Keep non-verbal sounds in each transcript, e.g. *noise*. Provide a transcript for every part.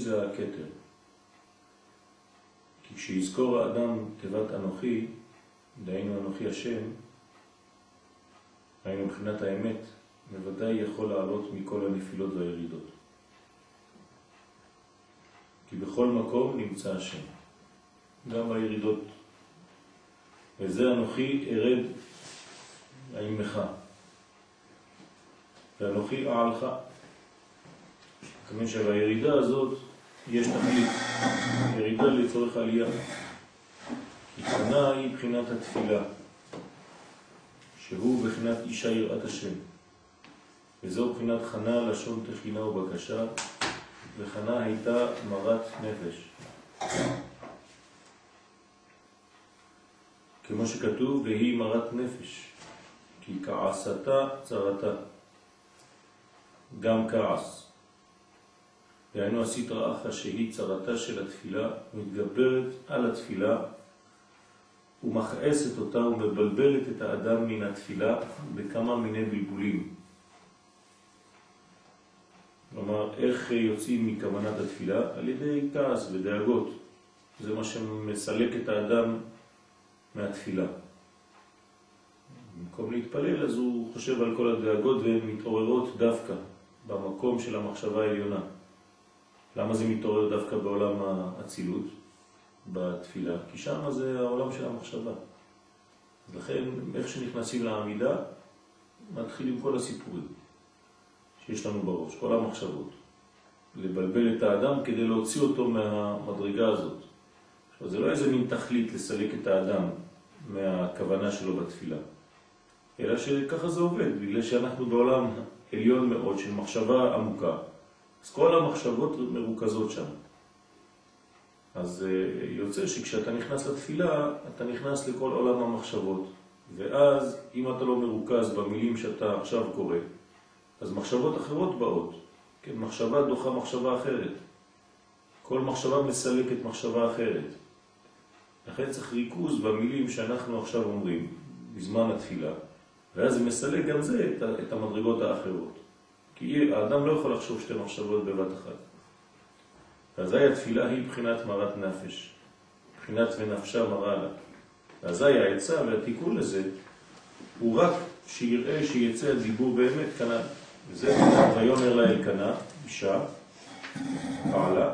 זה הכתר. כי כשיזכור האדם תיבת אנוכי, דהיינו אנוכי השם, היינו מבחינת האמת, בוודאי יכול לעלות מכל הנפילות והירידות. כי בכל מקום נמצא השם, גם בירידות. וזה אנוכי ארד האימך, ואנוכי אעלך. כמובן שבירידה הזאת יש תכלית, ירידה לצורך עלייה. כי תחנה היא בחינת התפילה, שהוא בחינת אישה יראת השם. וזו בחינת חנה לשון תחינה ובקשה, וחנה הייתה מרת נפש. כמו שכתוב, והיא מרת נפש, כי כעסתה צרתה, גם כעס. דהיינו הסטרא אחא שהיא צרתה של התפילה, מתגברת על התפילה ומכעסת אותה ומבלבלת את האדם מן התפילה בכמה מיני בלבולים. כלומר, איך יוצאים מכוונת התפילה? על ידי כעס ודאגות. זה מה שמסלק את האדם מהתפילה. במקום להתפלל, אז הוא חושב על כל הדאגות והן מתעוררות דווקא במקום של המחשבה העליונה. למה זה מתעורר דווקא בעולם האצילות, בתפילה? כי שם זה העולם של המחשבה. לכן, איך שנכנסים לעמידה, מתחילים כל הסיפורים שיש לנו בראש, כל המחשבות. לבלבל את האדם כדי להוציא אותו מהמדרגה הזאת. עכשיו, זה לא איזה מין תכלית לסלק את האדם מהכוונה שלו בתפילה, אלא שככה זה עובד, בגלל שאנחנו בעולם עליון מאוד של מחשבה עמוקה, אז כל המחשבות מרוכזות שם. אז אה, יוצא שכשאתה נכנס לתפילה, אתה נכנס לכל עולם המחשבות. ואז, אם אתה לא מרוכז במילים שאתה עכשיו קורא, אז מחשבות אחרות באות. כן, מחשבה דוחה מחשבה אחרת. כל מחשבה מסלקת מחשבה אחרת. לכן צריך ריכוז במילים שאנחנו עכשיו אומרים, בזמן התפילה, ואז זה מסלק גם זה את המדרגות האחרות. כי האדם לא יכול לחשוב שתי מחשבות בבת אחת. ואזי התפילה היא בחינת מרת נפש, בחינת ונפשה מרה לה. ואזי העצה והתיקון לזה הוא רק שיראה שיצא הדיבור באמת כנ"ל. וזה ויאמר לה אלקנה, אישה, בעלה,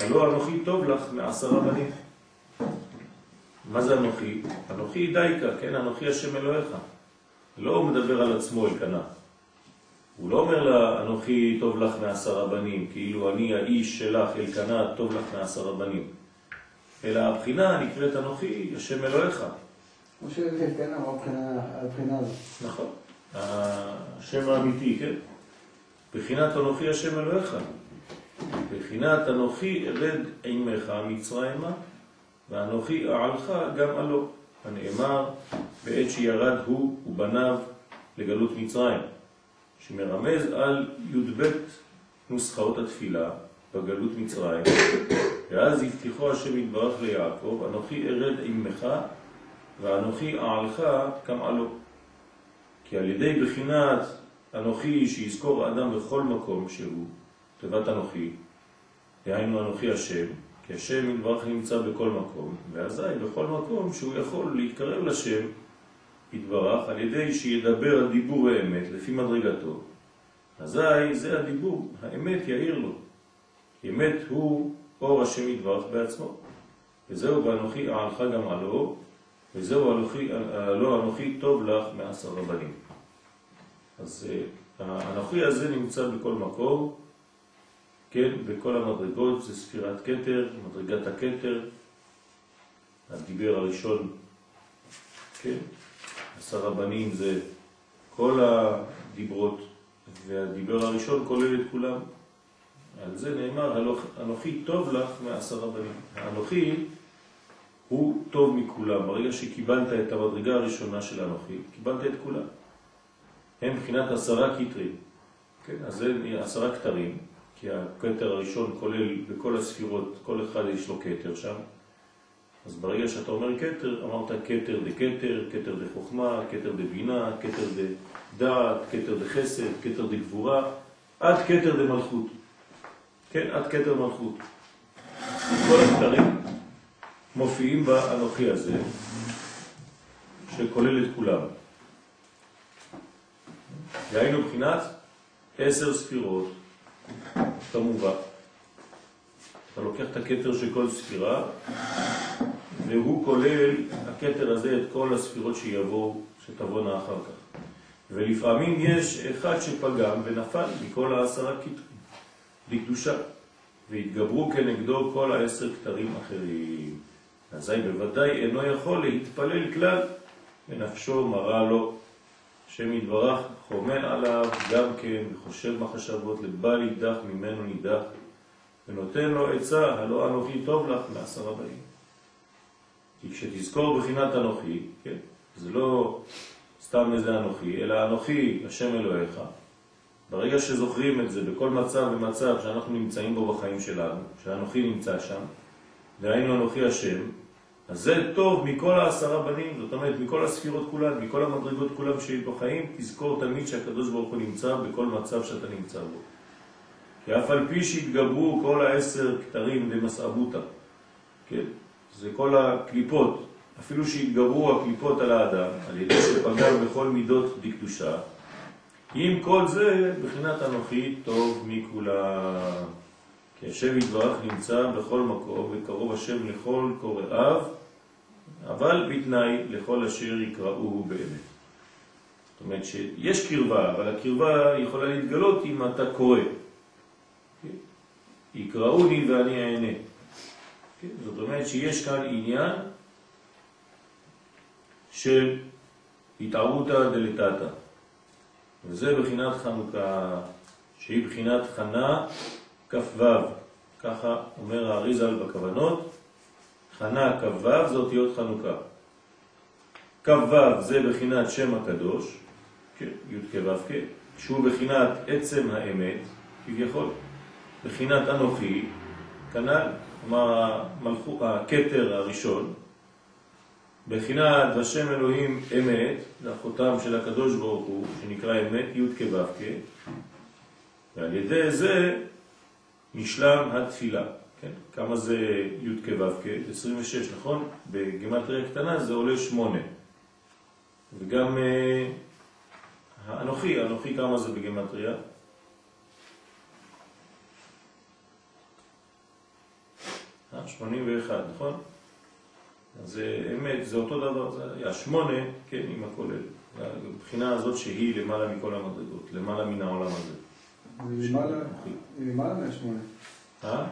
הלא אנוכי טוב לך מעשרה בנים. מה זה אנוכי? אנוכי דייקה, כן? אנוכי השם אלוהיך. לא מדבר על עצמו אלקנה. הוא לא אומר לה, אנוכי טוב לך מעשרה בנים, כאילו אני האיש שלך, אלקנה, טוב לך מעשרה בנים. אלא הבחינה נקראת אנוכי, השם אלוהיך. כמו שאלקנה הוא הבחינה הזאת. נכון. השם האמיתי, כן? בחינת אנוכי השם אלוהיך. בחינת אנוכי ארד עמך מצרימה, ואנוכי אעלך גם עלו. הנאמר בעת שירד הוא ובניו לגלות מצרים. שמרמז על י"ב נוסחאות התפילה בגלות מצרים, ואז הבטיחו השם יתברך ליעקב, אנוכי ארד עמך ואנוכי אעלך כמעלו. כי על ידי בחינת אנוכי שיזכור האדם בכל מקום שהוא, תיבת אנוכי, דהיינו אנוכי השם, כי השם יתברך נמצא בכל מקום, ואזי בכל מקום שהוא יכול להתקרב לשם, יתברך על ידי שידבר הדיבור האמת לפי מדרגתו, אזי זה הדיבור, האמת יאיר לו. אמת הוא אור השם יתברך בעצמו. וזהו ואנוכי אעלך גם עלו, וזהו אנוכי, לא אנוכי טוב לך מעשר רבנים. אז אה, האנוכי הזה נמצא בכל מקום, כן, בכל המדרגות, זה ספירת קטר, מדרגת הקטר, הדיבר הראשון, כן, עשר רבנים זה כל הדיברות, והדיבר הראשון כולל את כולם. על זה נאמר, אנוכי טוב לך מעשר רבנים. האנוכי הוא טוב מכולם. ברגע שקיבלת את המדרגה הראשונה של אנוכי, קיבלת את כולם. הם מבחינת עשרה כתרים. כן, אז זה עשרה כתרים, כי הכתר הראשון כולל בכל הספירות, כל אחד יש לו כתר שם. אז ברגע שאתה אומר כתר, אמרת כתר דקתר, כתר דחוכמה, כתר דבינה, כתר דעת, כתר דחסד, כתר דגבורה, עד כתר דמלכות. כן, עד כתר מלכות. כל הכתרים מופיעים באנוכי הזה, שכולל את כולם. והיינו מבחינת עשר ספירות, כמובן. אתה לוקח את הכתר של כל ספירה, והוא כולל, הכתר הזה, את כל הספירות שיבואו, שתבואנה אחר כך. ולפעמים יש אחד שפגם ונפל מכל העשרה כתרים, בקדושה, והתגברו כנגדו כל העשר כתרים אחרים. אזי בוודאי אינו יכול להתפלל כלל, ונפשו מראה לו. שם יתברך חומן עליו גם כן, וחושב מחשבות לבל יידח ממנו נידח, ונותן לו עצה, הלא אנוכי טוב לך מעשר הבאים. כי כשתזכור בחינת אנוכי, כן, זה לא סתם איזה אנוכי, אלא אנוכי השם אלוהיך. ברגע שזוכרים את זה בכל מצב ומצב שאנחנו נמצאים בו בחיים שלנו, שאנוכי נמצא שם, דהיינו אנוכי השם, אז זה טוב מכל העשרה בנים, זאת אומרת מכל הספירות כולן, מכל המדרגות כולן שיש בחיים, תזכור תמיד שהקדוש ברוך הוא נמצא בכל מצב שאתה נמצא בו. כי אף על פי שהתגברו כל העשר כתרים במסעבותה, כן? זה כל הקליפות, אפילו שהתגברו הקליפות על האדם, על ידי שפגע בכל מידות דקדושה, עם כל זה, בחינת אנוכי טוב מכולם. כי השם יתברך נמצא בכל מקום, וקרוב השם לכל קוראיו, אבל בתנאי לכל אשר יקראו באמת. זאת אומרת שיש קרבה, אבל הקרבה יכולה להתגלות אם אתה קורא. יקראוני ואני אענה. זאת אומרת שיש כאן עניין של התערותא דלתתא. וזה בחינת חנוכה, שהיא בחינת חנה כ"ו, ככה אומר האריזל בכוונות, חנה כ"ו זה אותיות חנוכה. כ"ו זה בחינת שם הקדוש, כן, י' כו' כ', שהוא בחינת עצם האמת, כביכול, בחינת אנוכי, כנ"ל, כלומר הכתר הראשון, בחינת השם אלוהים אמת, זה של הקדוש ברוך הוא, שנקרא אמת, י' כו' ועל ידי זה נשלם התפילה. כן? כמה זה י' כו' כ'? 26, נכון? בגימטריה קטנה זה עולה 8. וגם אה, האנוכי, האנוכי כמה זה בגימטריה? 81, נכון? אז אמת, זה אותו דבר, זה היה שמונה, כן, עם הכולל. הבחינה הזאת שהיא למעלה מכל המדרגות, למעלה מן העולם הזה. היא למעלה מהשמונה. אה?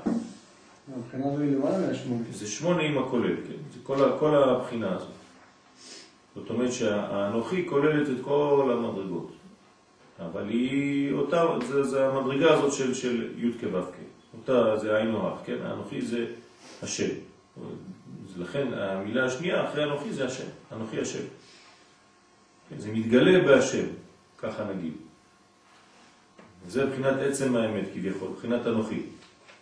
הבחינה הזו היא למעלה מהשמונה. זה שמונה עם הכולל, כן. זה כל, כל הבחינה הזאת. זאת אומרת שהאנוכי כוללת את כל המדרגות. אבל היא אותה, זה, זה המדרגה הזאת של, של י' כו' כ'. אותה זה היינו הך, כן? האנוכי זה השם. לכן המילה השנייה אחרי אנוכי זה השם. אנוכי השם. כן, זה מתגלה בהשם, ככה נגיד. זה בחינת עצם האמת כביכול, בחינת אנוכי.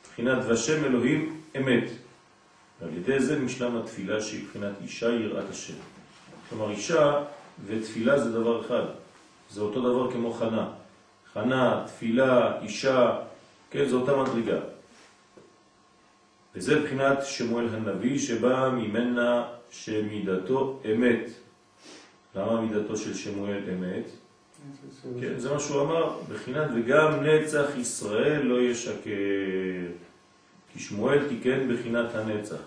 בחינת ושם אלוהים אמת. ועל ידי זה משלם התפילה שהיא בחינת אישה יראת השם. כלומר אישה ותפילה זה דבר אחד. זה אותו דבר כמו חנה. חנה, תפילה, אישה, כן, זה אותה מדרגה. וזה בחינת שמואל הנביא שבא ממנה שמידתו אמת. למה מידתו של שמואל אמת? כן, זה מה שהוא אמר, בחינת וגם נצח ישראל לא ישקר, כי שמואל תיקן בחינת הנצח.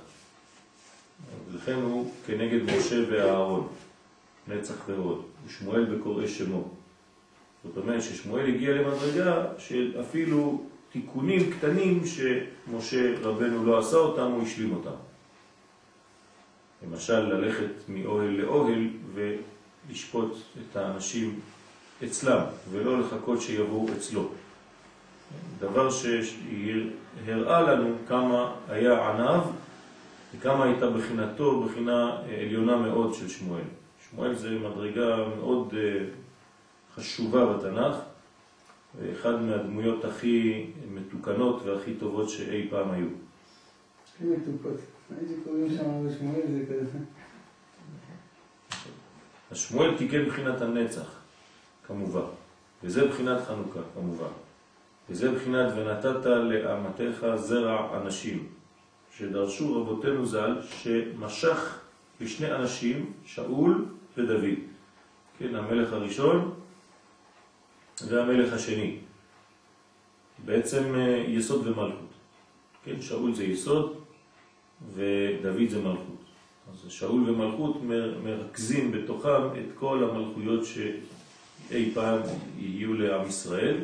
ולכן הוא כנגד משה ואהרון, נצח ועוד, ושמואל בקורא שמו. זאת אומרת ששמואל הגיע למדרגה של אפילו תיקונים קטנים שמשה רבנו לא עשה אותם, הוא השלים אותם. למשל, ללכת מאוהל לאוהל ולשפוט את האנשים אצלם, ולא לחכות שיבואו אצלו. דבר שהראה לנו כמה היה ענב וכמה הייתה בחינתו, בחינה עליונה מאוד של שמואל. שמואל זה מדרגה מאוד אה, חשובה בתנ"ך, ואחד מהדמויות הכי מתוקנות והכי טובות שאי פעם היו. הכי מתוקות. הייתי קוראים שם בשמואל זה כזה. אז שמואל תיקן בחינת הנצח, כמובן, וזה בחינת חנוכה, כמובן. וזה בחינת ונתת לאמתך זרע אנשים, שדרשו רבותינו ז"ל, שמשך לשני אנשים, שאול ודוד. כן, המלך הראשון והמלך השני. בעצם אה, יסוד ומלכות. כן, שאול זה יסוד ודוד זה מלכות. אז שאול ומלכות מרכזים בתוכם את כל המלכויות שאי פעם יהיו לעם ישראל.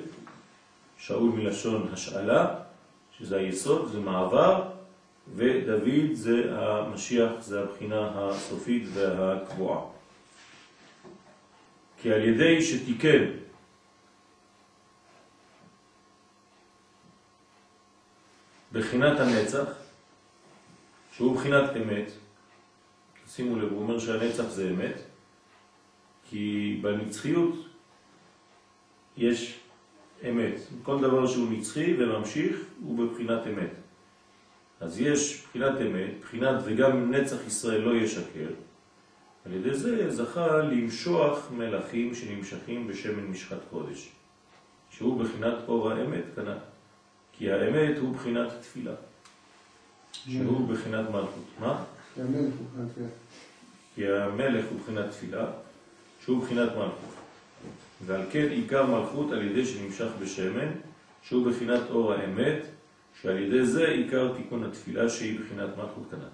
שאול מלשון השאלה, שזה היסוד, זה מעבר, ודוד זה המשיח, זה הבחינה הסופית והקבועה. כי על ידי שתיקן בחינת הנצח, שהוא בחינת אמת, שימו לב, הוא אומר שהנצח זה אמת, כי בנצחיות יש אמת. כל דבר שהוא נצחי וממשיך הוא בבחינת אמת. אז יש בחינת אמת, בחינת וגם נצח ישראל לא ישקר. על ידי זה זכה למשוח מלאכים שנמשכים בשמן משחת קודש, שהוא בחינת אור האמת כנ"ל. כי האמת הוא בחינת תפילה, שהוא בחינת מלכות. מה? כי המלך הוא בחינת תפילה. כי המלך הוא בחינת תפילה, שהוא בחינת מלכות. ועל כן עיקר מלכות על ידי שנמשך בשמן, שהוא בחינת אור האמת, שעל ידי זה עיקר תיקון התפילה שהיא בחינת מלכות כנ"ל.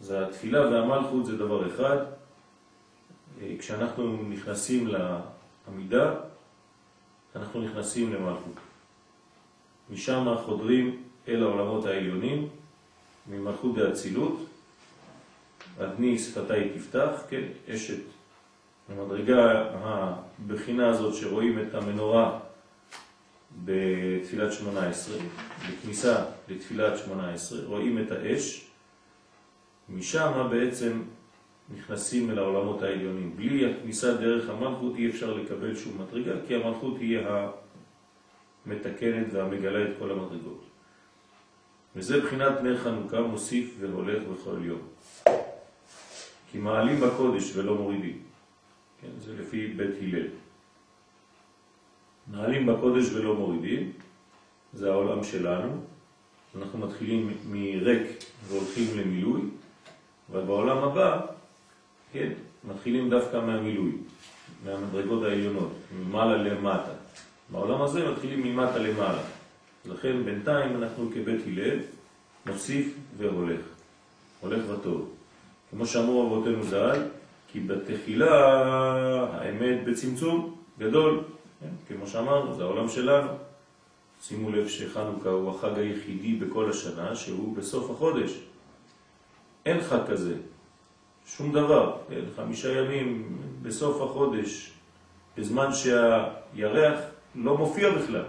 אז התפילה והמלכות זה דבר אחד. כשאנחנו נכנסים לעמידה, אנחנו נכנסים למלכות. משם חודרים אל העולמות העליונים, ממלכות דאצילות, אדני שפתיי תפתח, כן, אשת המדרגה הבחינה הזאת שרואים את המנורה בתפילת שמונה עשרה, בכניסה לתפילת שמונה עשרה, רואים את האש, משם בעצם נכנסים אל העולמות העליונים. בלי הכניסה דרך המלכות אי אפשר לקבל שום מדרגה, כי המלכות היא המתקנת והמגלה את כל המדרגות. וזה בחינת נר חנוכה מוסיף והולך בכל יום. כי מעלים בקודש ולא מורידים. כן, זה לפי בית הלל. מעלים בקודש ולא מורידים, זה העולם שלנו. אנחנו מתחילים מריק והולכים למילוי, אבל בעולם הבא, כן, מתחילים דווקא מהמילוי, מהמדרגות העליונות, ממעלה למטה. בעולם הזה מתחילים ממטה למעלה. לכן בינתיים אנחנו כבית הלל נוסיף והולך, הולך וטוב. כמו שאמרו אבותינו ז"ל, כי בתחילה האמת בצמצום גדול, כן? כמו שאמרנו, זה העולם שלנו. שימו לב שחנוכה הוא החג היחידי בכל השנה שהוא בסוף החודש. אין חג כזה, שום דבר, כן? חמישה ימים בסוף החודש, בזמן שהירח לא מופיע בכלל,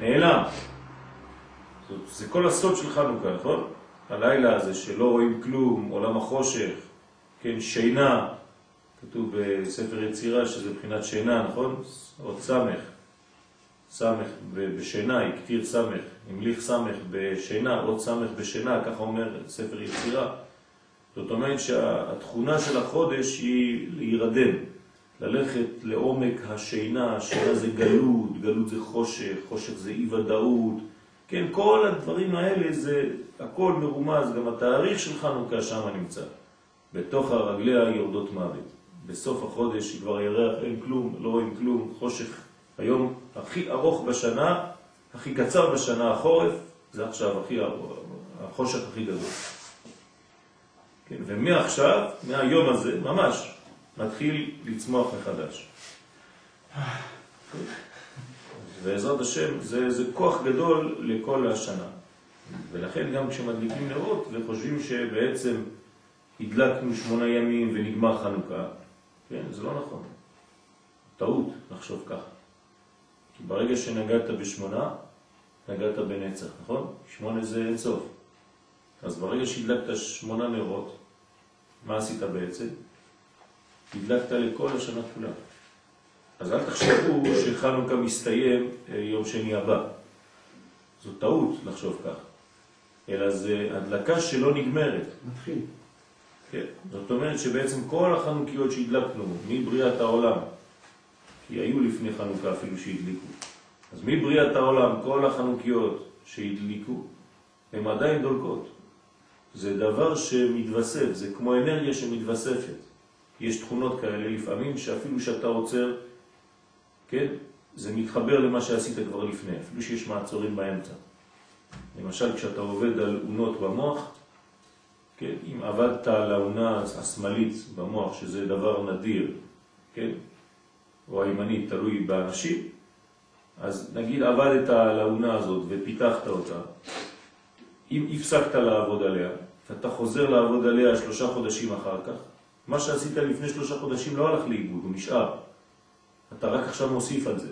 נעלם. זה כל הסוד של חנוכה, נכון? הלילה הזה שלא רואים כלום, עולם החושך, כן, שינה, כתוב בספר יצירה שזה מבחינת שינה, נכון? עוד סמך, סמך בשינה, הקטיר סמך, המליך סמך בשינה, עוד סמך בשינה, ככה אומר ספר יצירה. זאת אומרת שהתכונה של החודש היא להירדם, ללכת לעומק השינה, השינה זה גלות, גלות זה חושך, חושך זה אי ודאות, כן, כל הדברים האלה זה הכל מרומז, גם התאריך של חנוכה שם נמצא, בתוך הרגליה יורדות מוות. בסוף החודש כבר ירח, אין כלום, לא רואים כלום, חושך. היום הכי ארוך בשנה, הכי קצר בשנה החורף, זה עכשיו הכי החושך הכי גדול. כן, ומעכשיו, מהיום הזה, ממש, מתחיל לצמוח מחדש. ועזרת השם זה, זה כוח גדול לכל השנה. ולכן גם כשמדליקים נרות וחושבים שבעצם הדלקנו שמונה ימים ונגמר חנוכה, כן, זה לא נכון. טעות לחשוב ככה. כי ברגע שנגעת בשמונה, נגעת בנצח, נכון? שמונה זה אין סוף. אז ברגע שהדלקת שמונה נרות, מה עשית בעצם? הדלקת לכל השנה כולה. אז אל תחשבו שחנוכה מסתיים אה, יום שני הבא. זו טעות לחשוב כך. אלא זה הדלקה שלא נגמרת. מתחיל. כן. זאת אומרת שבעצם כל החנוכיות שהדלקנו מבריאת העולם, כי היו לפני חנוכה אפילו שהדליקו, אז מבריאת העולם כל החנוכיות שהדליקו, הן עדיין דולקות. זה דבר שמתווסף, זה כמו אנרגיה שמתווספת. יש תכונות כאלה לפעמים שאפילו שאתה עוצר, כן, זה מתחבר למה שעשית כבר לפני, אפילו שיש מעצורים באמצע. למשל, כשאתה עובד על אונות במוח, כן, אם עבדת על האונה השמאלית במוח, שזה דבר נדיר, כן, או הימנית, תלוי באנשים, אז נגיד עבדת על האונה הזאת ופיתחת אותה, אם הפסקת לעבוד עליה, ואתה חוזר לעבוד עליה שלושה חודשים אחר כך, מה שעשית לפני שלושה חודשים לא הלך לאיבוד, הוא נשאר. אתה רק עכשיו מוסיף על זה.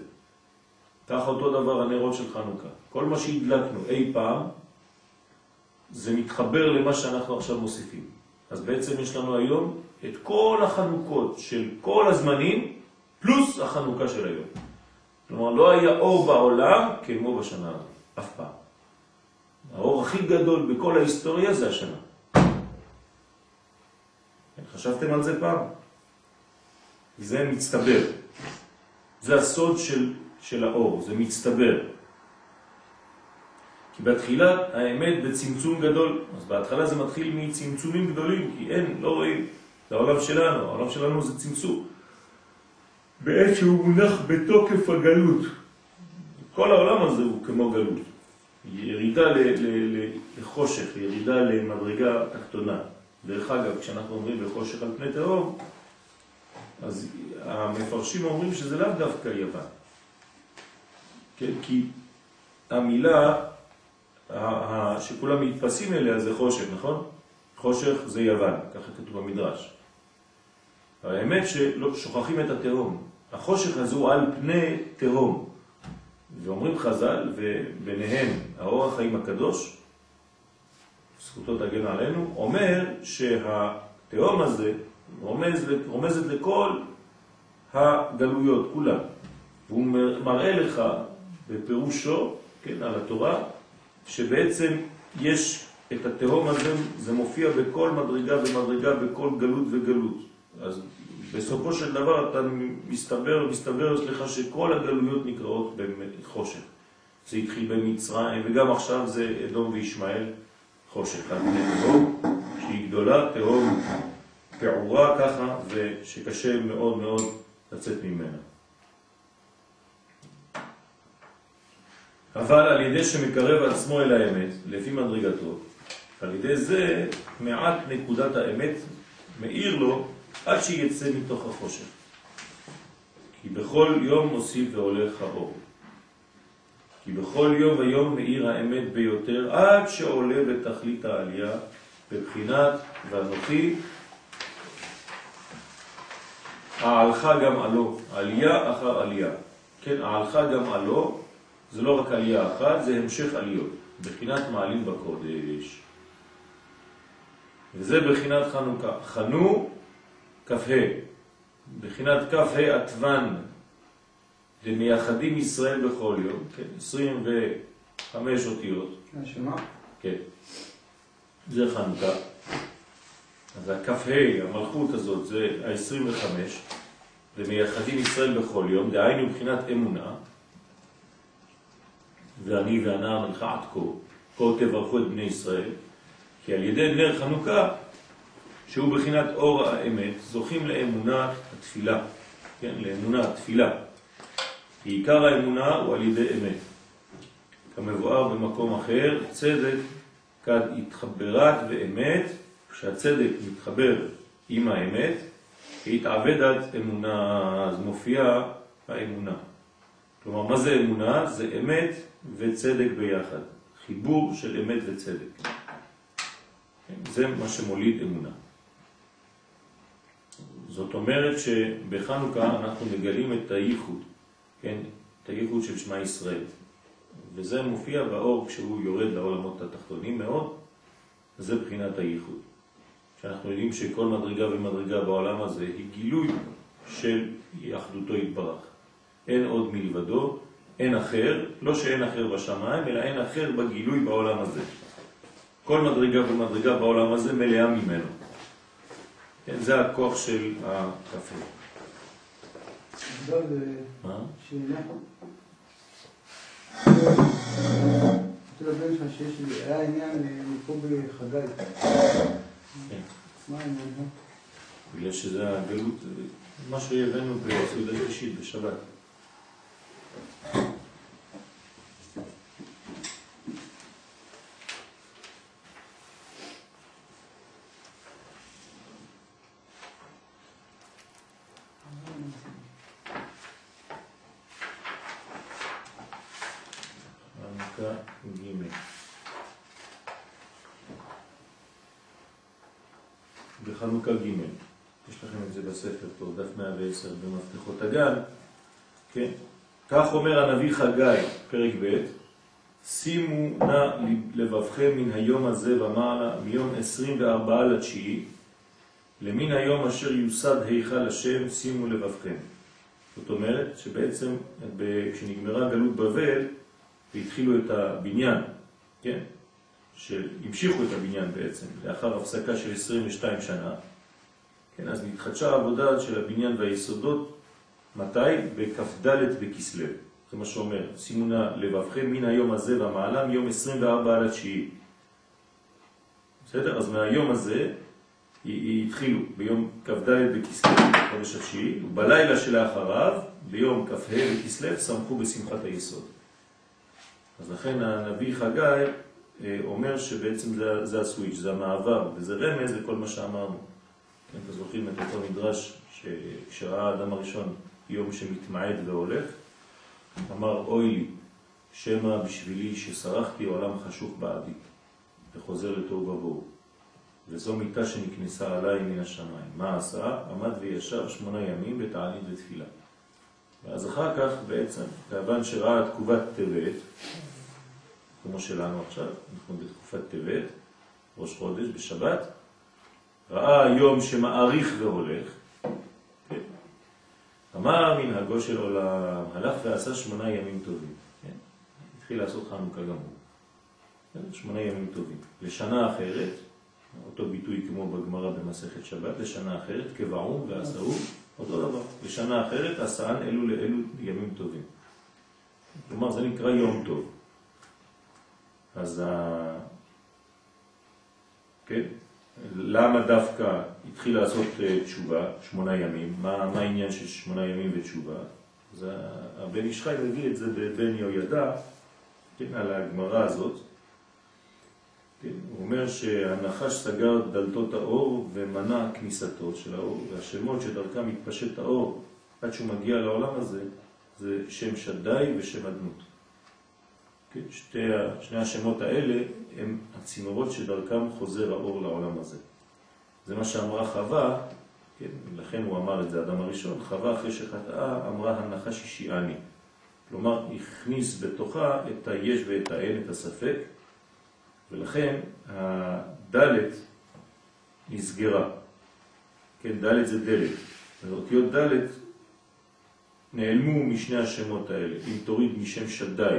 ככה אותו דבר הנרות של חנוכה. כל מה שהדלקנו אי פעם, זה מתחבר למה שאנחנו עכשיו מוסיפים. אז בעצם יש לנו היום את כל החנוכות של כל הזמנים, פלוס החנוכה של היום. כלומר, לא היה אור בעולם כמו בשנה הזאת, אף פעם. האור הכי גדול בכל ההיסטוריה זה השנה. חשבתם על זה פעם? זה מצטבר. זה הסוד של, של האור, זה מצטבר. כי בתחילה האמת בצמצום גדול, אז בהתחלה זה מתחיל מצמצומים גדולים, כי אין, לא רואים. זה העולם שלנו, העולם שלנו זה צמצום. בעת שהוא מונח בתוקף הגלות. כל העולם הזה הוא כמו גלות. ירידה לחושך, ירידה למדרגה תחתונה. דרך אגב, כשאנחנו אומרים בחושך על פני תהום, אז המפרשים אומרים שזה לאו דווקא יוון. כן? כי המילה שכולם מתפסים אליה זה חושך, נכון? חושך זה יוון, ככה כתוב במדרש. האמת שלא שוכחים את התהום. החושך הזו על פני תהום. ואומרים חז"ל, וביניהם האור החיים הקדוש, זכותו תגן עלינו, אומר שהתהום הזה רומז, רומזת לכל הגלויות, כולם. והוא מראה לך בפירושו, כן, על התורה, שבעצם יש את התהום הזה, זה מופיע בכל מדרגה ומדרגה, בכל גלות וגלות. אז בסופו של דבר אתה מסתבר, מסתבר לך שכל הגלויות נקראות בחושך. זה התחיל במצרים, וגם עכשיו זה אדום וישמעאל, חושך. עד תהום שהיא גדולה, תהום פעורה ככה, ושקשה מאוד מאוד לצאת ממנה. אבל על ידי שמקרב עצמו אל האמת, לפי מדרגתו, על ידי זה מעט נקודת האמת מאיר לו עד שיצא מתוך החושך. כי בכל יום מוסיף והולך האור. כי בכל יום ויום מאיר האמת ביותר עד שעולה בתכלית העלייה בבחינת ואנוכי העלך גם עלו, עלייה אחר עלייה. כן, העלך גם עלו, זה לא רק עלייה אחת, זה המשך עליות, בחינת מעלים בקודש. וזה בחינת חנוכה. חנו כ"ה, בחינת כ"ה עטוון למייחדים ישראל בכל יום, כן, 25 אותיות. השמה? כן. זה חנוכה. אז הכ"ה, המלכות הזאת, זה ה-25, ומייחדים ישראל בכל יום, דהיינו מבחינת אמונה, ואני והנער מלכה עד כה, כה תברכו את בני ישראל, כי על ידי נר חנוכה, שהוא בחינת אור האמת, זוכים לאמונה התפילה, כן, לאמונה התפילה. כי עיקר האמונה הוא על ידי אמת. כמבואר במקום אחר, צדק כד התחברת ואמת, כשהצדק מתחבר עם האמת, התעבדת אמונה, אז מופיעה האמונה. כלומר, מה זה אמונה? זה אמת וצדק ביחד. חיבור של אמת וצדק. זה מה שמוליד אמונה. זאת אומרת שבחנוכה אנחנו מגלים את הייחוד, כן? את הייחוד של שמע ישראל. וזה מופיע באור כשהוא יורד לעולמות התחתונים מאוד, זה בחינת הייחוד. שאנחנו יודעים שכל מדרגה ומדרגה בעולם הזה היא גילוי של אחדותו יתברך. אין עוד מלבדו, אין אחר, לא שאין אחר בשמיים, אלא אין אחר בגילוי בעולם הזה. כל מדרגה ומדרגה בעולם הזה מלאה ממנו. כן, זה הכוח של הקפה. מה? שאלה. רוצה לדבר לך שיש, היה עניין מפה בחגי. כן. מה העניין? בגלל שזה הגלות, מה שהבאנו בסעודה שלישית בשבת. 10 במפתחות הגן, כן? כך אומר הנביא חגי, פרק ב', שימו נא לבבכם מן היום הזה ומעלה, מיום 24 לתשיעי, למן היום אשר יוסד היכל השם, שימו לבבכם. זאת אומרת שבעצם כשנגמרה גלות בבל והתחילו את הבניין, כן? שהמשיכו את הבניין בעצם, לאחר הפסקה של 22 שנה, כן, אז נתחדשה העבודה של הבניין והיסודות, מתי? בכ"ד בכסלו. זה מה שאומר, שימו נא לבבכם מן היום הזה ומעלה, מיום 24 על התשיעי. בסדר? אז מהיום הזה התחילו ביום כ"ד בכסלו, חודש התשיעי, ובלילה שלאחריו, ביום כ"ה בכסלו, שמחו בשמחת היסוד. אז לכן הנביא חגי אה, אומר שבעצם זה, זה הסוויץ', זה המעבר, וזה רמז לכל מה שאמרנו. כן, אתם זוכרים את אותו מדרש שכשראה האדם הראשון יום שמתמעד והולך, אמר אוי לי, שמא בשבילי ששרחתי עולם חשוך בעדי, וחוזר לתוהו ובוהו. וזו מיטה שנכנסה עליי מן השמיים. מה עשה? עמד וישב שמונה ימים בתענית ותפילה. ואז אחר כך בעצם, כיוון שראה תקובת טבת, כמו שלנו עכשיו, אנחנו בתקופת טבת, ראש חודש, בשבת, ראה יום שמאריך והולך, כן? אמר מנהגו של עולם, הלך ועשה שמונה ימים טובים, כן? התחיל לעשות חנוכה גם הוא, כן? שמונה ימים טובים. לשנה אחרת, אותו ביטוי כמו בגמרא במסכת שבת, לשנה אחרת, כבעום ועשהו, אותו דבר. לשנה אחרת, עשאן אלו לאלו ימים טובים. כלומר, זה נקרא יום טוב. אז ה... כן? למה דווקא התחיל לעשות אה, תשובה, שמונה ימים? מה, מה העניין של שמונה ימים ותשובה? אז הבן ישחי מביא את זה בבן יהוידע, כן, על הגמרא הזאת. כן, הוא אומר שהנחש סגר דלתות האור ומנע כניסתו של האור, והשמות שדרכם מתפשט האור עד שהוא מגיע לעולם הזה, זה שם שדי ושם אדנות. כן, שתי, שני השמות האלה הם הצינורות שדרכם חוזר האור לעולם הזה. זה מה שאמרה חווה, כן, לכן הוא אמר את זה, אדם הראשון, חווה אחרי שחטאה אמרה הנחש אישיאני. כלומר, הכניס בתוכה את היש ואת האין, את הספק, ולכן הדלת נסגרה. כן, דלת זה דלת. ואותיות דלת נעלמו משני השמות האלה. אם תוריד משם שדי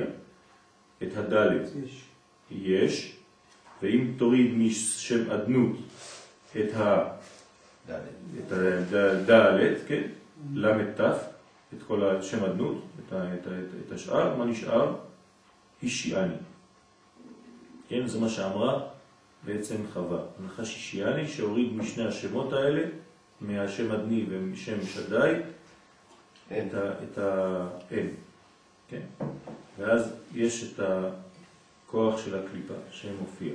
את הדלת, יש. יש, ואם תוריד משם אדנות את הדלת, כן, למד את כל השם אדנות, את, את, את, את השאר, מה נשאר? אישיאני. כן, זה מה שאמרה בעצם חווה. הנחש אישיאני שהוריד משני השמות האלה, מהשם אדני ומשם שדי, את האין. כן? ואז יש את הכוח של הקליפה שמופיע.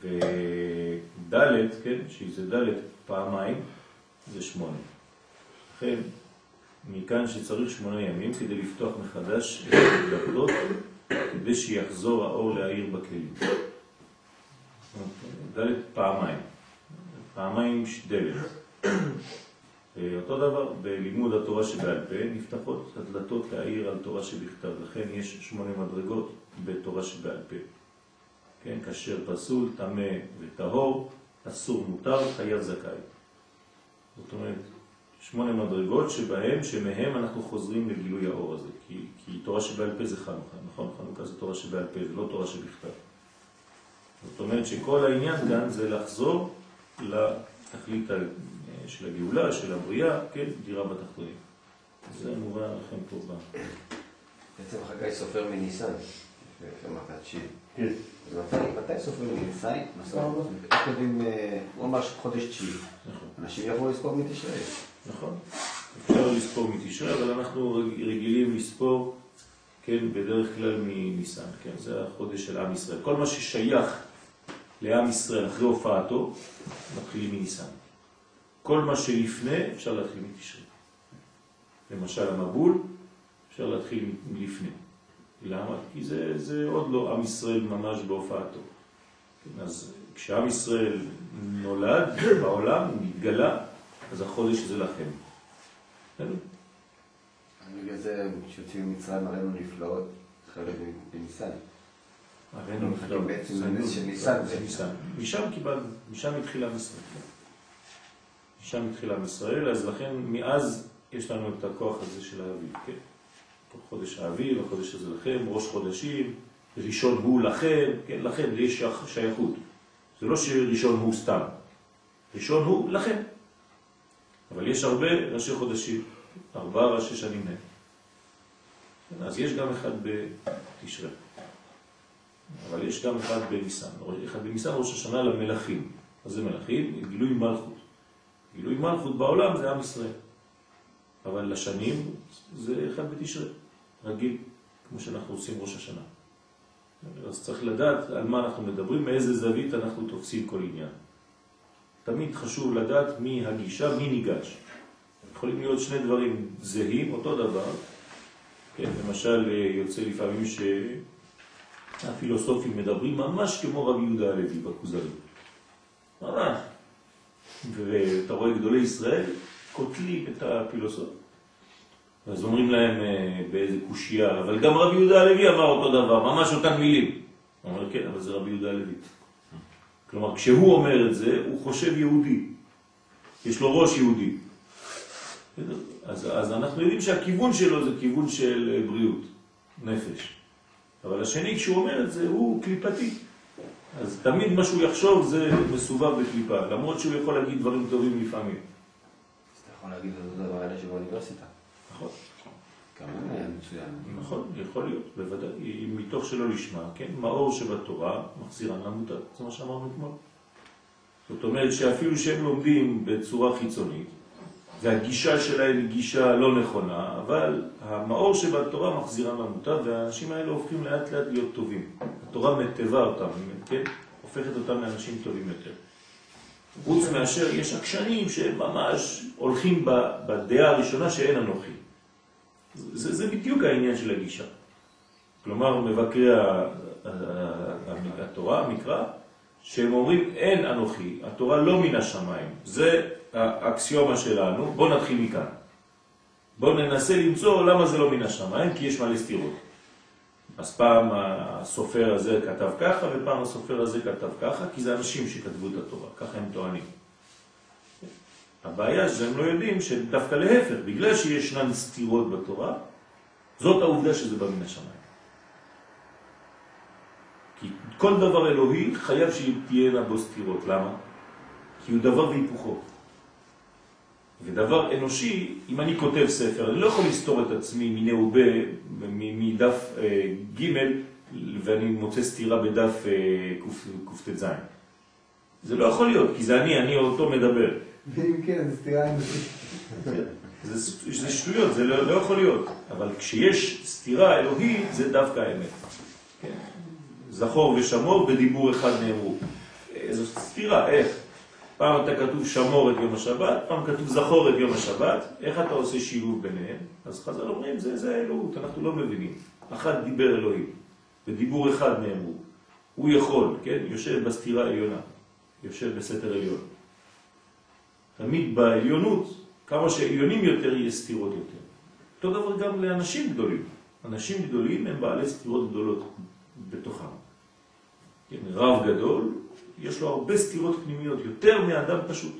ודלת, כן, שזה דלת פעמיים, זה שמונה. לכן, מכאן שצריך שמונה ימים כדי לפתוח מחדש את הדלתות, כדי שיחזור האור להעיר בכלים. דלת פעמיים, פעמיים דלת. אותו דבר בלימוד התורה שבעל פה נפתחות הדלתות להעיר על תורה שבכתב, לכן יש שמונה מדרגות בתורה שבעל פה. כן, כשר פסול, טמא וטהור, אסור מותר, חייב זכאי. זאת אומרת, שמונה מדרגות שבהם, שמהם אנחנו חוזרים לגילוי האור הזה, כי, כי תורה שבעל פה זה חנוכה, נכון? חנוכה זה תורה שבעל פה, זה לא תורה שבכתב. זאת אומרת שכל העניין כאן זה לחזור לתכלית של הגאולה, של הבריאה, כן, דירה בתחתונים. זה מובן לכם פה ב... בעצם חגי סופר מניסן, אמרת. כן. אז מתי סופרים מניסן? הוא אמר חודש תשיעי. נכון. אנשים יבואו לספור מתשרי. נכון. אפשר לספור מתשרי, אבל אנחנו רגילים לספור, כן, בדרך כלל מניסן, כן, זה החודש של עם ישראל. כל מה ששייך לעם ישראל אחרי הופעתו, מתחילים מניסן. כל מה שלפני אפשר להתחיל מתשרי. למשל המבול, אפשר להתחיל מלפני. למה? כי זה, זה עוד לא עם ישראל ממש בהופעתו. כן, אז כשעם ישראל נולד בעולם, הוא מתגלה, אז החודש זה לכם. בגלל זה כשיוצאים ממצרים הראינו נפלאות, חלק בניסן. הראינו נפלאות. בעצם זה ניסן. זה ניסן. משם קיבלנו, משם התחיל עם ישראל. משם התחיל עם ישראל, אז לכן מאז יש לנו את הכוח הזה של האביב, כן? חודש האביב, החודש הזה לכם, ראש חודשים, ראשון הוא לכם, כן, לכם יש שייכות. זה לא שראשון הוא סתם, ראשון הוא לכם. אבל יש הרבה ראשי חודשים, ארבעה ראשי שנים מהם. אז יש גם אחד בתשרה. אבל יש גם אחד בניסן. אחד בניסן ראש השנה למלכים. אז זה מלכים? גילוי מלכות. גילוי מלכות בעולם זה עם ישראל. אבל לשנים זה אחד בתשרה, רגיל, כמו שאנחנו עושים ראש השנה. אז צריך לדעת על מה אנחנו מדברים, מאיזה זווית אנחנו תופסים כל עניין. תמיד חשוב לדעת מי הגישה, מי ניגש. יכולים להיות שני דברים זהים, אותו דבר. כן, למשל, יוצא לפעמים שהפילוסופים מדברים ממש כמו רבי יהודה הלוי בכוזרי. ממש. ואתה רואה גדולי ישראל קוטלים את הפילוסוף. אז אומרים להם אה, באיזה קושייה, אבל גם רבי יהודה הלוי אמר אותו דבר, ממש אותן מילים. הוא אומר, כן, אבל זה רבי יהודה הלוי. כלומר, כשהוא אומר את זה, הוא חושב יהודי. יש לו ראש יהודי. אז, אז אנחנו יודעים שהכיוון שלו זה כיוון של בריאות, נפש. אבל השני, כשהוא אומר את זה, הוא קליפתי. אז תמיד מה שהוא יחשוב זה מסובב בקליפה, למרות שהוא יכול להגיד דברים טובים לפעמים. אז אתה יכול להגיד את אותו דבר האלה שבאוניברסיטה. נכון. גם זה היה מצוין. נכון, יכול להיות, בוודאי, מתוך שלא לשמה, כן? מאור שבתורה מחזירן למוטה, זה מה שאמרנו אתמול. זאת אומרת שאפילו שהם לומדים בצורה חיצונית, והגישה שלהם היא גישה לא נכונה, אבל המאור שבתורה מחזירן למוטה, והאנשים האלה הופכים לאט לאט להיות טובים. התורה מטבע אותם, כן? הופכת אותם לאנשים טובים יותר. חוץ מאשר יש עקשנים שהם ממש הולכים בדעה הראשונה שאין אנוכי. זה, זה בדיוק העניין של הגישה. כלומר, מבקרי התורה, המקרא, שהם אומרים אין אנוכי, התורה לא מן השמיים. זה האקסיומה שלנו, בואו נתחיל מכאן. בואו ננסה למצוא למה זה לא מן השמיים, כי יש מלא סתירות. אז פעם הסופר הזה כתב ככה, ופעם הסופר הזה כתב ככה, כי זה אנשים שכתבו את התורה, ככה הם טוענים. הבעיה שהם לא יודעים שדווקא להפך, בגלל שישנן סתירות בתורה, זאת העובדה שזה בא מן השמיים. כי כל דבר אלוהי חייב שתהיינה בו סתירות. למה? כי הוא דבר והיפוכו. ודבר אנושי, אם אני כותב ספר, אני לא יכול לסתור את עצמי מנעובה, מדף אה, ג' ואני מוצא סתירה בדף אה, קט"ז. זה לא יכול להיות, כי זה אני, אני אותו מדבר. ואם כן, זה סתירה אנושית. זה שטויות, זה לא, לא יכול להיות. אבל כשיש סתירה אלוהית, זה דווקא האמת. כן. זכור ושמור בדיבור אחד נאמרו. אה, זו סתירה, איך? פעם אתה כתוב שמור את יום השבת, פעם כתוב זכור את יום השבת, איך אתה עושה שילוב ביניהם? אז חז"ל אומרים, זה, זה האלוהות, אנחנו לא מבינים. אחד דיבר אלוהים, ודיבור אחד נאמרו. הוא יכול, כן? יושב בסתירה העליונה, יושב בסתר עליון. תמיד בעליונות, כמה שעליונים יותר, יהיה סתירות יותר. אותו דבר גם לאנשים גדולים. אנשים גדולים הם בעלי סתירות גדולות בתוכם. כן, רב גדול, יש לו הרבה סתירות פנימיות, יותר מאדם פשוט.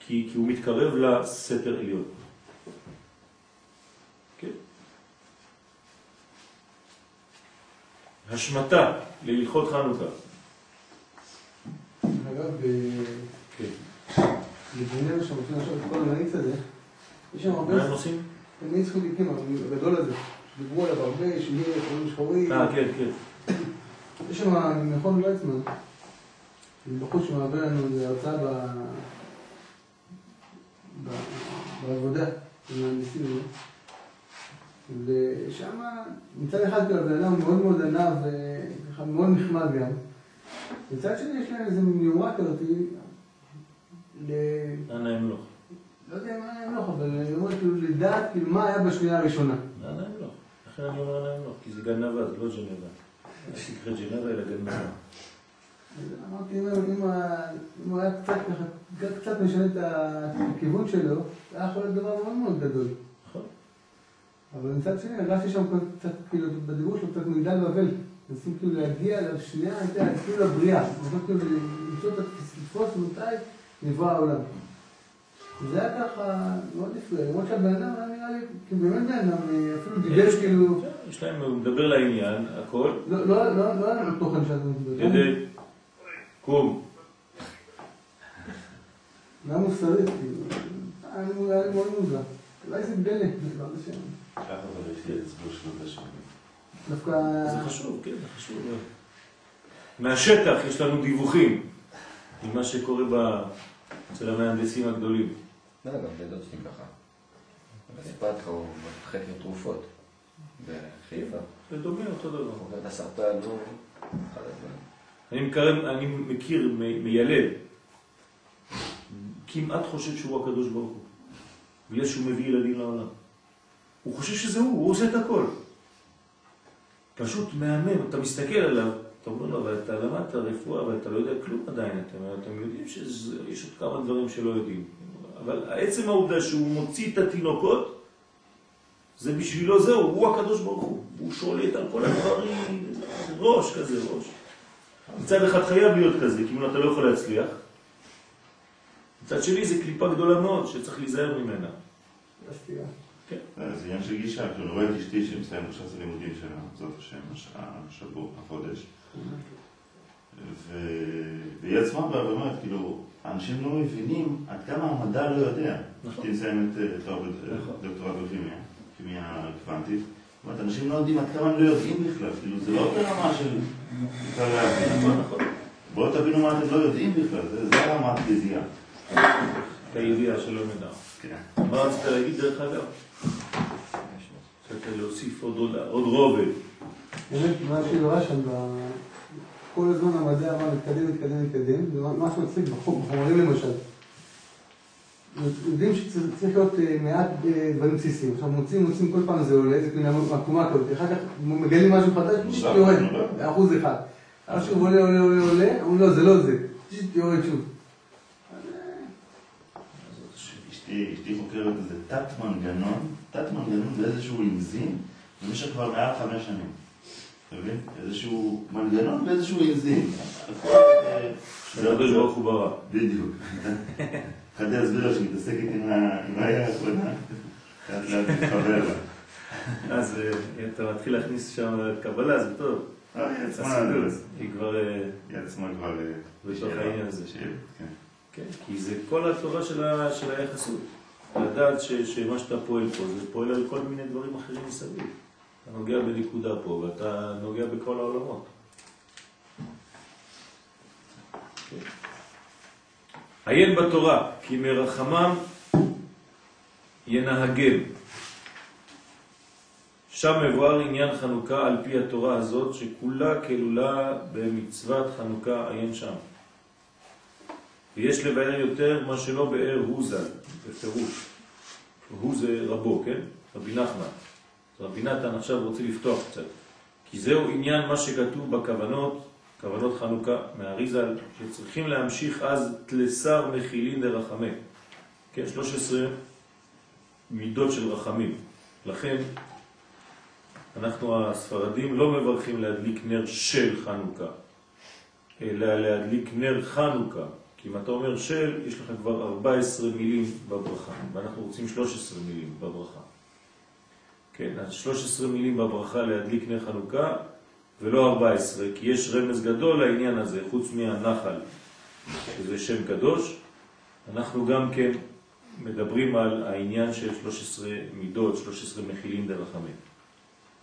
כי, כי הוא מתקרב לסתר עליון. כן? השמטה להלכות חנוכה. אגב, כן. בג'נבה שרוצים לעשות את כל המאיץ הזה, יש שם הרבה... מה הם עושים? מאיץ חוליקים, הגדול הזה, שדיברו עליו הרבה, שיהיה חולים שחורים. אה, כן, כן. יש שם מכון ויצמן, בחוץ שמעביר לנו איזה הרצאה ב... ב... בעבודה, עם המהנדסים, ושם מצד אחד כאילו הבן אדם מאוד מאוד ענב וככה מאוד נחמד גם, מצד שני יש להם איזה מיומרה כזאת ל... אנא אמלוך. לא יודע מה היה לך, אבל אני אומר כאילו לדעת כאילו מה היה בשנייה הראשונה. אנא אמלוך. לכן אני אומר אנא אמלוך, כי זה גנבה, זה לא ג'נבה. נקרא ג'נבה אלא גנבה. אמרתי, אם הוא היה קצת ככה, קצת- משנה את הכיוון שלו, זה היה יכול להיות דבר מאוד מאוד גדול. נכון. אבל מצד שני, הרגשתי שם קצת, כאילו, בדיבור שלו קצת מגדל בבל. מנסים כאילו להגיע אתה יודע, כאילו לבריאה. מנסים כאילו למצוא את התפוס מתי נברא העולם. זה היה ככה מאוד נפלא, למרות שהבן אדם היה נראה לי, כאילו באמת בן אדם, אפילו דיבר כאילו, יש להם, הוא מדבר לעניין, הכל, לא לא- לא- לא היה לו תוכן שאתה מדבר. כדי, קום, מה מוסרית, כאילו, היה מאוד מוזר. אולי זה גדלה, בעזרת השם. ככה אבל יש לי אצבע של השם. דווקא... זה חשוב, כן, זה חשוב. מאוד. מהשטח יש לנו דיווחים ממה שקורה אצל המהנדסים הגדולים. לא, גם בדוד שלי ככה. בספתחה הוא חקר תרופות בחיפה. זה דומה אותו דבר. עובד הסרטן, הוא אחד הדברים. אני, מקרב, אני מכיר מ- מיילד, כמעט חושב שהוא הקדוש ברוך הוא, בגלל שהוא מביא ילדים לעולם. הוא חושב שזה הוא, הוא עושה את הכל. פשוט מהמם, אתה מסתכל עליו, אתה אומר לו, אבל אתה למדת רפואה, אבל אתה לא יודע כלום עדיין, אתם, אתם יודעים שיש עוד כמה דברים שלא יודעים. אבל עצם העובדה שהוא מוציא את התינוקות, זה בשבילו זהו, הוא הקדוש ברוך הוא. הוא שולט על כל הדברים, ראש כזה, ראש. מצד אחד חייב להיות כזה, כי אם אתה לא יכול להצליח. מצד שני זה קליפה גדולה מאוד שצריך להיזהר ממנה. הסתירה. זה עניין של גישה, כאילו, אני רואה את אשתי שמסיים עכשיו את הלימודים שלה, זאת השם, הש- השבוע, החודש. והיא עצמה באה ואומרת, כאילו, אנשים לא מבינים עד כמה המדע לא יודע. נכון. אשתי מסיימת אה, נכון. דוקטורט בכימיה, כימיה קוונטית. זאת אומרת, אנשים לא יודעים עד כמה הם לא יודעים בכלל, כאילו, זה לא ברמה של... אפשר להבין. נכון, נכון. בואו תבינו מה אתם לא יודעים בכלל, זה- הרמת גזייה. הידיעה שלא נדע. כן. מה רצית להגיד דרך אגב? רצית להוסיף עוד רובד. באמת, מה שהיא רואה שם, כל הזמן המדע אמר מתקדם, מתקדם, מתקדם, זה מה שמצחיק בחומרים למשל. יודעים שצריך להיות אה, מעט אה, דברים בסיסיים. עכשיו מוצאים, מוצאים כל פעם זה עולה, זה כאילו עקומה כזאת, אחר כך מגלים משהו חדש, פשוט יורד. אחוז אחד. אז שוב עולה, עולה, עולה, עולה, אומרים לא, זה לא זה, פשוט יורד שוב. אשתי, חוקרת איזה תת מנגנון, תת מנגנון באיזשהו אנזים במשך כבר מעל חמש שנים. אתה מבין? איזשהו מנגנון באיזשהו אנזים. אה, שהקדוש ברוך הוא ברא. בדיוק. *laughs* התחלתי להסביר לה שמתעסקת עם ה- עם האי האחרונה, לאט לאט מתחבר לה. אז אה, אתה מתחיל להכניס שם קבלה, זה טוב. אה, היא עצמה, חסידות. היא כבר... אה, היא עצמה כבר... אה, בתוך. העניין הזה. כן. כן, כי זה כל התורה של, היחסות. לדעת ש, שמה שאתה פועל פה, זה פועל על כל מיני דברים אחרים מסביב. אתה נוגע בנקודה פה, ואתה נוגע בכל העולמות. עיין בתורה, כי מרחמם ינהגם. שם מבואר עניין חנוכה על פי התורה הזאת, שכולה כלולה במצוות חנוכה עיין שם. ויש לבאר יותר מה שלא באר הוא ז"ל, בפירוש. הוא זה רבו, כן? רבי נחמן. רבי נתן עכשיו רוצה לפתוח קצת. כי זהו עניין מה שכתוב בכוונות, כוונות חנוכה מהאריזל, שצריכים להמשיך אז תלסר מכילין דרחמי. כן, 13 מידות של רחמים. לכן אנחנו הספרדים לא מברכים להדליק נר של חנוכה, אלא להדליק נר חנוכה. כי אם אתה אומר של, יש לך כבר 14 מילים בברכה, ואנחנו רוצים 13 מילים בברכה. כן, אז 13 מילים בברכה להדליק נר חנוכה, ולא 14, כי יש רמז גדול לעניין הזה, חוץ מהנחל, שזה שם קדוש. אנחנו גם כן מדברים על העניין של 13 מידות, 13 מכילים דרחמים,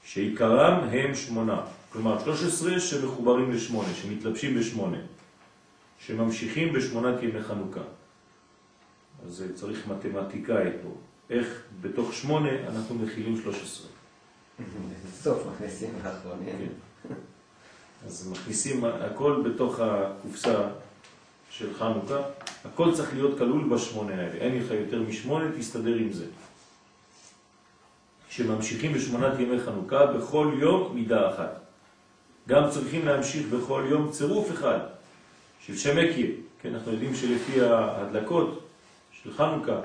שעיקרם הם שמונה. כלומר, 13 שמחוברים לשמונה, שמתלבשים בשמונה, שממשיכים בשמונת ימי חנוכה. אז צריך מתמטיקאי פה. איך בתוך שמונה אנחנו מכילים 13. סוף מכניסים לאחרונים. אז מכניסים הכל בתוך הקופסה של חנוכה, הכל צריך להיות כלול בשמונה האלה. אין לך יותר משמונה, תסתדר עם זה. שממשיכים בשמונת ימי חנוכה בכל יום מידה אחת. גם צריכים להמשיך בכל יום צירוף אחד של שם אקיה. כן, אנחנו יודעים שלפי ההדלקות של חנוכה,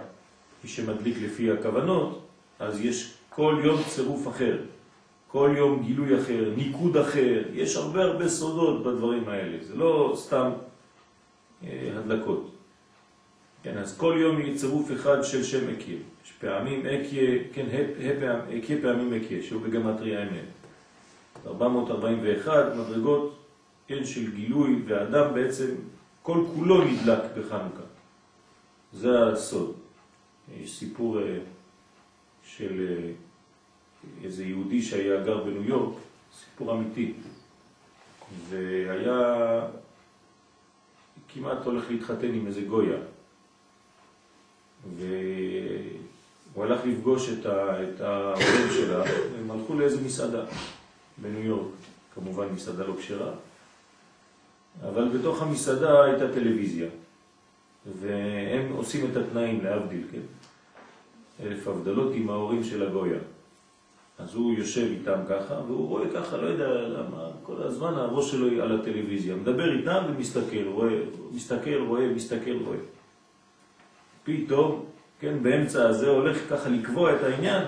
מי שמדליק לפי הכוונות, אז יש כל יום צירוף אחר, כל יום גילוי אחר, ניקוד אחר, יש הרבה הרבה סודות בדברים האלה, זה לא סתם אה, הדלקות. כן, אז כל יום יהיה צירוף אחד של שם אקיה. יש פעמים אקיה, כן, אקיה פעמים אקיה, שהוא בגמטריה אמת. 441 מדרגות, כן, של גילוי, והאדם בעצם כל כולו נדלק בחנוכה. זה הסוד. יש סיפור אה, של אה, איזה יהודי שהיה גר בניו יורק, סיפור אמיתי, והיה כמעט הולך להתחתן עם איזה גויה, והוא הלך לפגוש את, את ההורים שלה, הם הלכו לאיזה מסעדה בניו יורק, כמובן מסעדה לא כשרה, אבל בתוך המסעדה הייתה טלוויזיה, והם עושים את התנאים להבדיל, כן? אלף הבדלות עם ההורים של הגויה. אז הוא יושב איתם ככה, והוא רואה ככה, לא יודע למה, כל הזמן הראש שלו על הטלוויזיה. מדבר איתם ומסתכל, רואה, מסתכל, רואה, מסתכל, רואה. פתאום, כן, באמצע הזה הולך ככה לקבוע את העניין,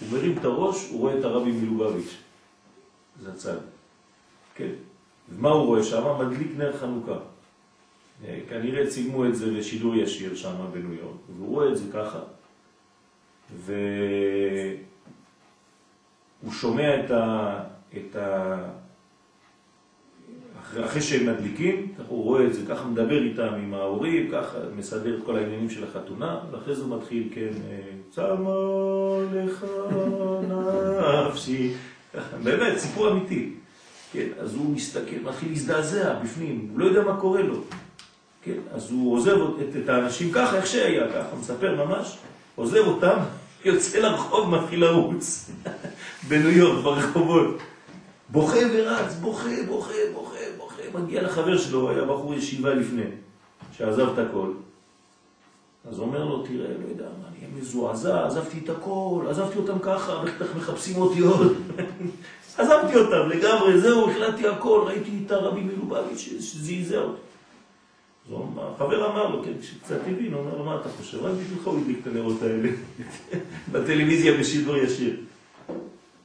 הוא מרים את הראש, הוא רואה את הרבי מלובביץ'. זה הצד. כן. ומה הוא רואה שם? מדליק נר חנוכה. אה, כנראה צילמו את זה לשידור ישיר שם בניו יורק, והוא רואה את זה ככה. והוא שומע את ה... את ה... אחרי שהם מדליקים, הוא רואה את זה, ככה מדבר איתם, עם ההורים, ככה מסדר את כל העניינים של החתונה, ואחרי זה הוא מתחיל, כן, צמה לך נפשי, באמת, סיפור אמיתי. כן, אז הוא מסתכל, מתחיל להזדעזע בפנים, הוא לא יודע מה קורה לו. כן, אז הוא עוזב את, את האנשים ככה, איך שהיה, ככה, מספר ממש, עוזב אותם, *laughs* יוצא לרחוב, מתחיל לרוץ בניו יורק, ברחובות. בוכה ורץ, בוכה, בוכה, בוכה, בוכה, מגיע לחבר שלו, היה בחור ישיבה לפני, שעזב את הכל. אז אומר לו, תראה, לא יודע מה, אני מזועזע, עזבתי את הכל, עזבתי אותם ככה, בטח מחפשים אותי עוד. *laughs* עזבתי אותם לגמרי, זהו, החלטתי הכל, ראיתי את הרבי מלובביץ' שזעזע אותי. החבר אמר לו, כן, כשקצת הבין, הוא אומר לו, מה אתה חושב? רק בשבילך הוא הדליק את הנרות האלה *laughs* בטלוויזיה בשידור ישיר.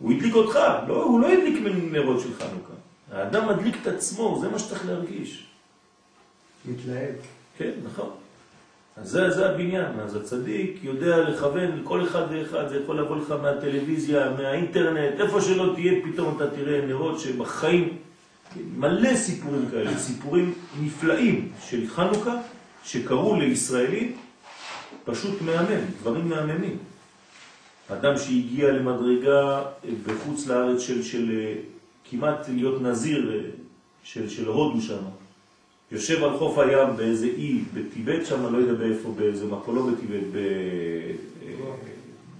הוא הדליק אותך, לא, הוא לא הדליק מנרות של חנוכה. האדם מדליק את עצמו, זה מה שצריך להרגיש. להתלהב. כן, נכון. אז זה, זה הבניין, אז הצדיק יודע לכוון לכל אחד ואחד, זה יכול לבוא לך מהטלוויזיה, מהאינטרנט, איפה שלא תהיה, פתאום אתה תראה נרות שבחיים מלא סיפורים כאלה, *coughs* סיפורים נפלאים של חנוכה שקראו לישראלים פשוט מהמם, דברים מהממים. אדם שהגיע למדרגה בחוץ לארץ של, של כמעט להיות נזיר של, של הודו שם, יושב על חוף הים באיזה אי בטיבט שם, לא יודע באיפה, באיזה מקום, לא בטיבט,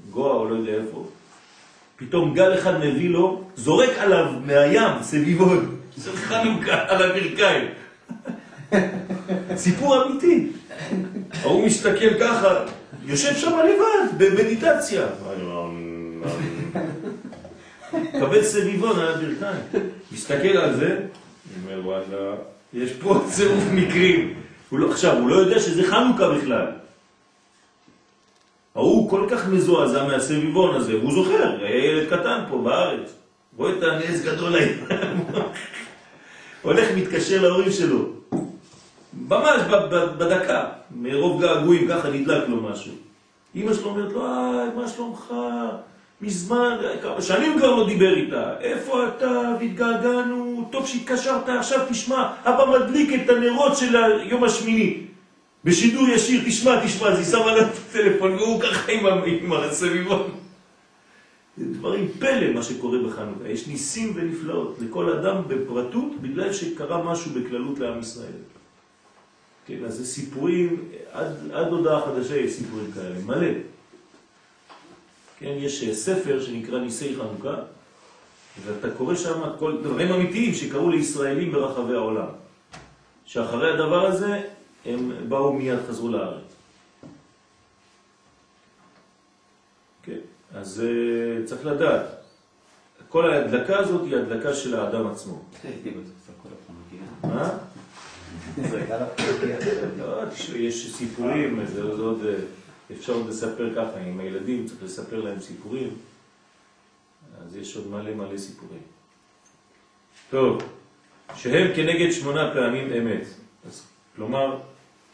בגואה או לא יודע איפה, פתאום גל אחד מביא לו, זורק עליו מהים סביבון. של חנוכה על הברכיים. *laughs* סיפור אמיתי. ההוא מסתכל ככה, יושב שם לבד, במדיטציה. קבל סביבון על הברכיים. מסתכל על זה, אומר וואלה, יש פה *laughs* צירוף מקרים. הוא לא, עכשיו, הוא לא יודע שזה חנוכה בכלל. ההוא כל כך מזועזע מהסביבון הזה, הוא זוכר, היה ילד קטן פה בארץ, רואה את הנס גדול *laughs* היום, הולך מתקשר להורים שלו, ממש בדקה, מרוב געגועים ככה נדלק לו משהו. אמא שלו אומרת לו, אה, מה שלומך? מזמן, כמה שנים כבר לא דיבר איתה. איפה אתה? והתגעגענו, טוב שהתקשרת, עכשיו תשמע, אבא מדליק את הנרות של היום השמיני. בשידור ישיר, תשמע, תשמע, אז היא שמה לה את הטלפון, והוא ככה עם, הסביבון. זה דברים פלא מה שקורה בחנוכה. יש ניסים ונפלאות לכל אדם בפרטות, בגלל שקרה משהו בכללות לעם ישראל. כן, אז זה סיפורים, עד, עד הודעה חדשה יש סיפורים כאלה, מלא. כן, יש אה, ספר שנקרא ניסי חנוכה, ואתה קורא שם כל דברים אמיתיים שקרו לישראלים ברחבי העולם. שאחרי הדבר הזה הם באו מיד, חזרו לארץ. כן, אז uh, צריך לדעת, כל ההדלקה הזאת היא הדלקה של האדם עצמו. מה? לא, יש סיפורים, עוד... אה, אפשר עוד לספר ככה, עם הילדים צריך לספר להם סיפורים, אז יש עוד מלא מלא סיפורים. טוב, שהם כנגד שמונה פעמים אמת. אז כלומר,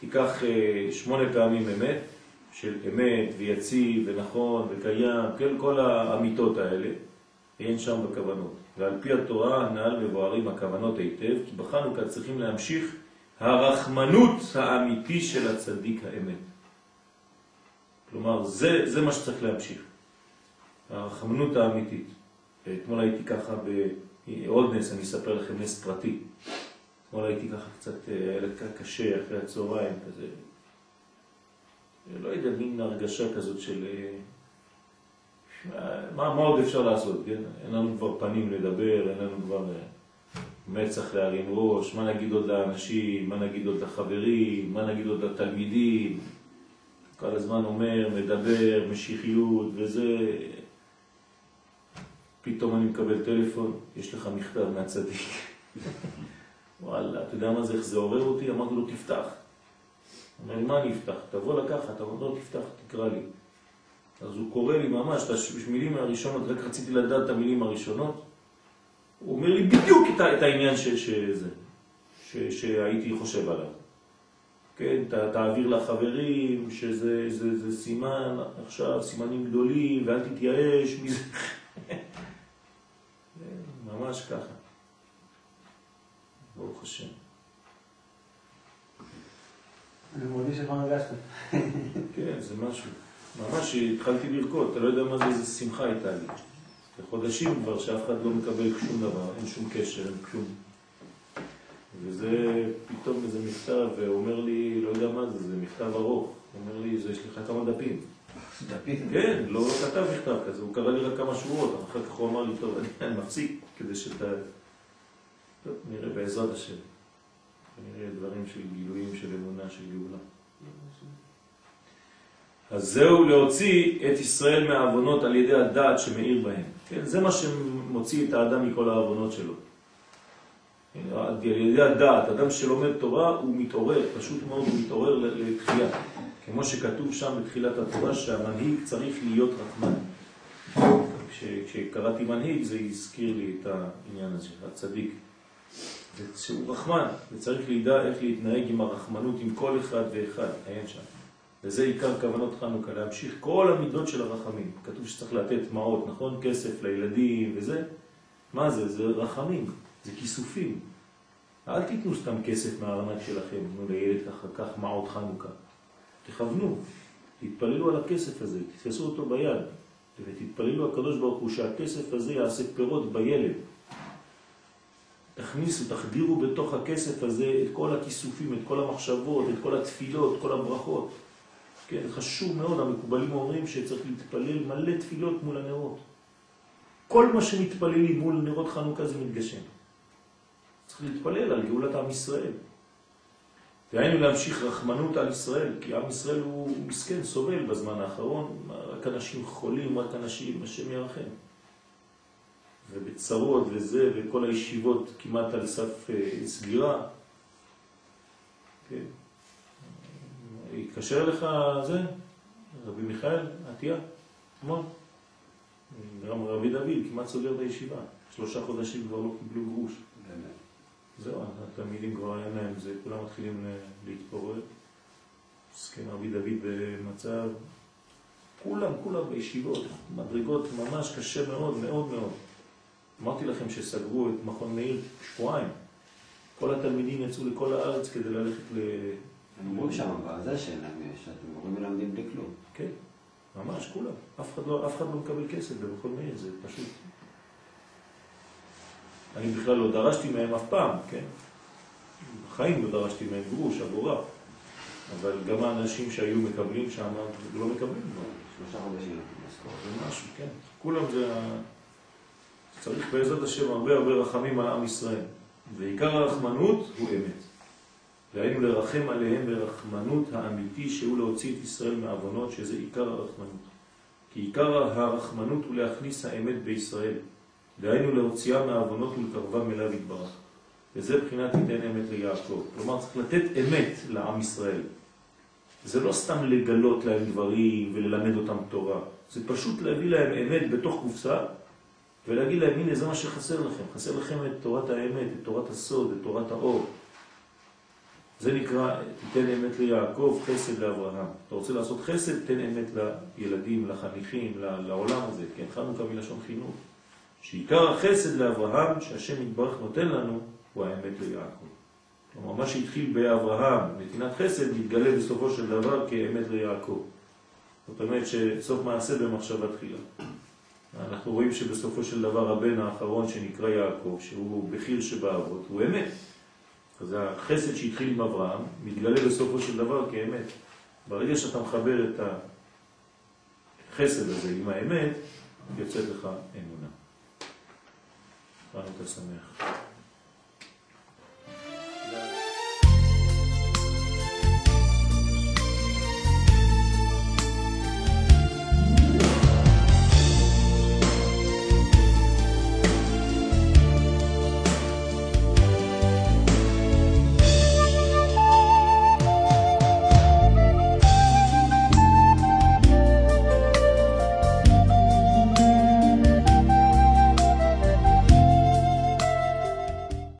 תיקח אה, שמונה פעמים אמת, של אמת ויציב ונכון וקיים, כן, כל האמיתות האלה, אין שם בכוונות. ועל פי התורה הנעל מבוארים הכוונות היטב, כי בחנוכה צריכים להמשיך הרחמנות האמיתי של הצדיק האמת. כלומר, זה, זה מה שצריך להמשיך. הרחמנות האמיתית. אתמול הייתי ככה בעוד נס, אני אספר לכם נס פרטי. אתמול הייתי ככה קצת, היה לי קשה אחרי הצהריים, כזה, לא יודע, מין הרגשה כזאת של... מה, מה עוד אפשר לעשות, כן? אין לנו כבר פנים לדבר, אין לנו כבר אה, מצח להרים ראש, מה נגיד עוד לאנשים, מה נגיד עוד לחברים, מה נגיד עוד לתלמידים, כל הזמן אומר, מדבר, משיחיות וזה. פתאום אני מקבל טלפון, יש לך מכתב מהצדיק. *laughs* וואלה, אתה יודע מה זה, איך זה עורר אותי? אמרתי לו, תפתח. אומר, מה אני אפתח? תבוא לקחת, אתה אומר, לא, תפתח, תקרא לי. אז הוא קורא לי ממש את המילים הראשונות, רק רציתי לדעת את המילים הראשונות. הוא אומר לי בדיוק את, העניין ש, שזה, ש, שהייתי חושב עליו. כן, ת, תעביר לחברים, שזה זה, זה סימן עכשיו, סימנים גדולים, ואל תתייאש מזה. *laughs* ממש ככה. ברוך השם. אני מרגיש שכבר הרגשת. *laughs* כן, זה משהו. ממש התחלתי לרקוד, אתה לא יודע מה זה, איזה שמחה הייתה לי. זה חודשים כבר שאף אחד לא מקבל שום דבר, אין שום קשר, אין כלום. וזה פתאום איזה מכתב, ואומר לי, לא יודע מה זה, זה מכתב ארוך. הוא אומר לי, יש לך כמה דפים. דפים? כן, לא כתב מכתב כזה, הוא קרא לי רק כמה שורות, אחר כך הוא אמר לי, טוב, אני *laughs* מפסיק, כדי שאתה... טוב, נראה בעזרת השם. נראה דברים של גילויים, של אמונה, של גאולה. אז זהו להוציא את ישראל מהעוונות על ידי הדעת שמאיר בהם. כן, זה מה שמוציא את האדם מכל העוונות שלו. על ידי הדעת, אדם שלומד תורה הוא מתעורר, פשוט מאוד הוא מתעורר לתחייה. כמו שכתוב שם בתחילת התורה שהמנהיג צריך להיות רחמן. כשקראתי מנהיג זה הזכיר לי את העניין הזה, הצדיק. שהוא רחמן, וצריך לידע איך להתנהג עם הרחמנות עם כל אחד ואחד, אין שם. וזה עיקר כוונות חנוכה, להמשיך כל המידות של הרחמים. כתוב שצריך לתת מעות, נכון? כסף לילדים וזה. מה זה? זה רחמים. זה כיסופים. אל תיתנו סתם כסף מהארנק שלכם, תנו לילד ככה, כך מעות חנוכה. תכוונו, תתפללו על הכסף הזה, תתפסו אותו ביד, ותתפללו הקדוש ברוך הוא שהכסף הזה יעשה פירות בילד. תכניסו, תחדירו בתוך הכסף הזה את כל הכיסופים, את כל המחשבות, את כל התפילות, את כל הברכות. כן, חשוב מאוד, המקובלים אומרים שצריך להתפלל מלא תפילות מול הנרות. כל מה שמתפללים מול נרות חנוכה זה מתגשם. צריך להתפלל על גאולת עם ישראל. והיינו להמשיך רחמנות על ישראל, כי עם ישראל הוא מסכן, סובל בזמן האחרון, רק אנשים חולים, רק אנשים, השם ירחם. ובצרות וזה, וכל הישיבות כמעט על סף אה, סגירה. כן. התקשר לך זה, רבי מיכאל, עטיה, המון. גם רבי דוד כמעט סוגר את הישיבה. שלושה חודשים כבר לא קיבלו גרוש. זהו, התלמידים כבר היה להם זה, כולם מתחילים ל- להתפורר. מסכן רבי דוד במצב, כולם, כולם בישיבות, מדרגות ממש קשה מאוד, מאוד מאוד. אמרתי לכם שסגרו את מכון מאיר שבועיים. כל התלמידים יצאו לכל הארץ כדי ללכת. הם אומרים שם, זה שאין להם, שאתם מורים מלמדים בלי כלום. כן, ממש כולם. אף אחד לא, אף אחד לא מקבל כסף במכון מאיר, זה פשוט. אני בכלל לא דרשתי מהם אף פעם, כן? בחיים לא דרשתי מהם גרוש, אגורה. אבל גם האנשים שהיו מקבלים שם לא מקבלים. לא. שלושה חודשים משכורת. זה משהו, כן. כולם זה... צריך בעזרת השם הרבה הרבה רחמים על עם ישראל. ועיקר הרחמנות הוא אמת. והיינו לרחם עליהם ברחמנות האמיתי שהוא להוציא את ישראל מהעוונות, שזה עיקר הרחמנות. כי עיקר הרחמנות הוא להכניס האמת בישראל. והיינו להוציאה מהעוונות ולקרבם אליו יתברך. וזה בחינת תיתן אמת ליעקב. כלומר, צריך לתת אמת לעם ישראל. זה לא סתם לגלות להם דברים וללמד אותם תורה. זה פשוט להביא להם אמת בתוך קופסה ולהגיד להם, הנה זה מה שחסר לכם. חסר לכם את תורת האמת, את תורת הסוד, את תורת האור. זה נקרא, תיתן אמת ליעקב, חסד לאברהם. אתה רוצה לעשות חסד, תן אמת לילדים, לחניכים, לעולם הזה. כן, חנוכה מלשון חינוך. שעיקר החסד לאברהם, שהשם יתברך נותן לנו, הוא האמת ליעקב. כלומר, מה שהתחיל באברהם, נתינת חסד, מתגלה בסופו של דבר כאמת ליעקב. זאת אומרת שסוף מעשה במחשבה תחילה. אנחנו רואים שבסופו של דבר הבן האחרון שנקרא יעקב, שהוא בחיר שבאבות, הוא אמת. אז החסד שהתחיל עם אברהם, מתגלה בסופו של דבר כאמת. ברגע שאתה מחבר את החסד הזה עם האמת, יוצאת לך אמונה. חנוכה שמח.